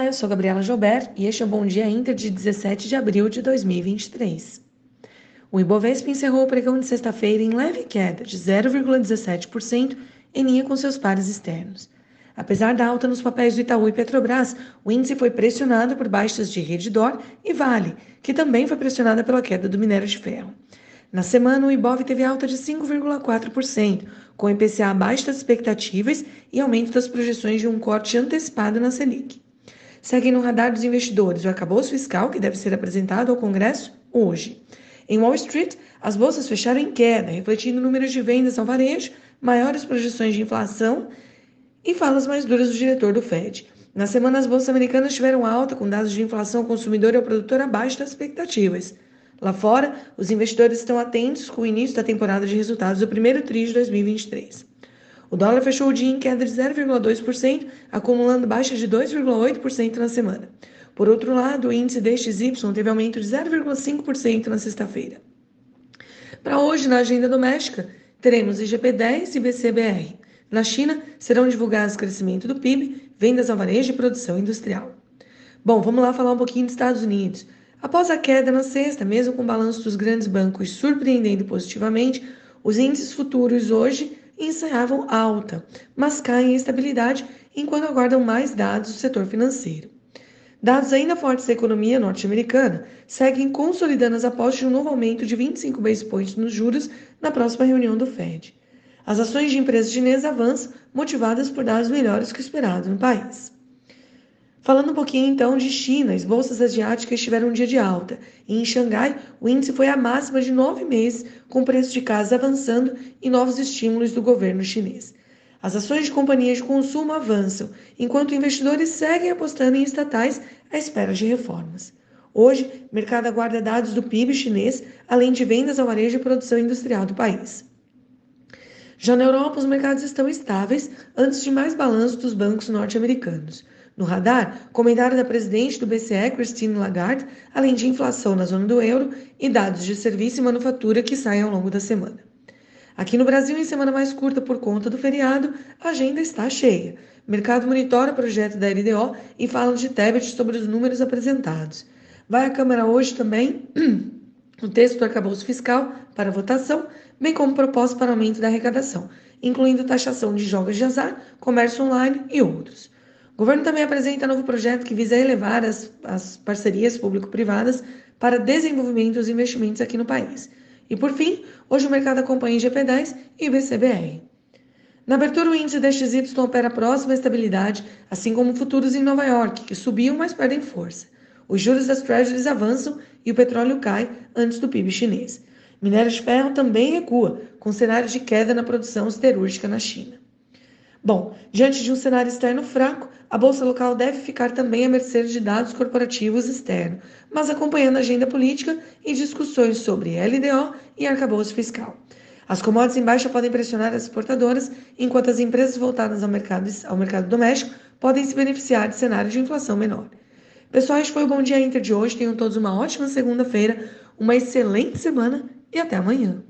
Olá, eu sou Gabriela Joubert e este é o Bom Dia Inter de 17 de abril de 2023. O Ibovespa encerrou o pregão de sexta-feira em leve queda de 0,17% em linha com seus pares externos. Apesar da alta nos papéis do Itaú e Petrobras, o índice foi pressionado por baixas de Redditor e Vale, que também foi pressionada pela queda do minério de ferro. Na semana, o Ibov teve alta de 5,4%, com IPCA abaixo das expectativas e aumento das projeções de um corte antecipado na Selic. Seguem no radar dos investidores o arcabouço fiscal, que deve ser apresentado ao Congresso hoje. Em Wall Street, as bolsas fecharam em queda, refletindo números de vendas ao varejo, maiores projeções de inflação e falas mais duras do diretor do Fed. Na semana, as bolsas americanas tiveram alta, com dados de inflação ao consumidor e ao produtor abaixo das expectativas. Lá fora, os investidores estão atentos com o início da temporada de resultados do primeiro TRI de 2023. O dólar fechou o dia em queda de 0,2%, acumulando baixa de 2,8% na semana. Por outro lado, o índice DXY teve aumento de 0,5% na sexta-feira. Para hoje, na agenda doméstica, teremos IGP-10 e BCBR. Na China, serão divulgados crescimento do PIB, vendas ao varejo e produção industrial. Bom, vamos lá falar um pouquinho dos Estados Unidos. Após a queda na sexta, mesmo com o balanço dos grandes bancos surpreendendo positivamente, os índices futuros hoje ensaiavam alta, mas caem em estabilidade enquanto aguardam mais dados do setor financeiro. Dados ainda fortes da economia norte-americana seguem consolidando as apostas de um novo aumento de 25 base points nos juros na próxima reunião do Fed. As ações de empresas chinesas avançam, motivadas por dados melhores que o esperado no país. Falando um pouquinho então de China, as bolsas asiáticas tiveram um dia de alta. E em Xangai, o índice foi a máxima de nove meses, com o preço de casas avançando e novos estímulos do governo chinês. As ações de companhias de consumo avançam, enquanto investidores seguem apostando em estatais à espera de reformas. Hoje, o mercado aguarda dados do PIB chinês, além de vendas ao varejo e produção industrial do país. Já na Europa, os mercados estão estáveis antes de mais balanços dos bancos norte-americanos. No radar, comentário da presidente do BCE, Christine Lagarde, além de inflação na zona do euro e dados de serviço e manufatura que saem ao longo da semana. Aqui no Brasil, em semana mais curta por conta do feriado, a agenda está cheia. O mercado monitora o projeto da LDO e fala de Tebet sobre os números apresentados. Vai à Câmara hoje também o texto do arcabouço fiscal para votação, bem como proposta para aumento da arrecadação, incluindo taxação de jogos de azar, comércio online e outros. O governo também apresenta novo projeto que visa elevar as, as parcerias público-privadas para desenvolvimento dos investimentos aqui no país. E por fim, hoje o mercado acompanha IGP-10 e IBCBR. Na abertura, o índice DXY opera próxima à estabilidade, assim como futuros em Nova York, que subiam, mas perdem força. Os juros das Treasuries avançam e o petróleo cai antes do PIB chinês. Minério de ferro também recua, com cenários de queda na produção siderúrgica na China. Bom, diante de um cenário externo fraco, a bolsa local deve ficar também à mercê de dados corporativos externos, mas acompanhando a agenda política e discussões sobre LDO e arcabouço fiscal. As commodities em baixa podem pressionar as exportadoras, enquanto as empresas voltadas ao mercado, ao mercado doméstico podem se beneficiar de cenário de inflação menor. Pessoal, este foi o Bom Dia Inter de hoje. Tenham todos uma ótima segunda-feira, uma excelente semana e até amanhã.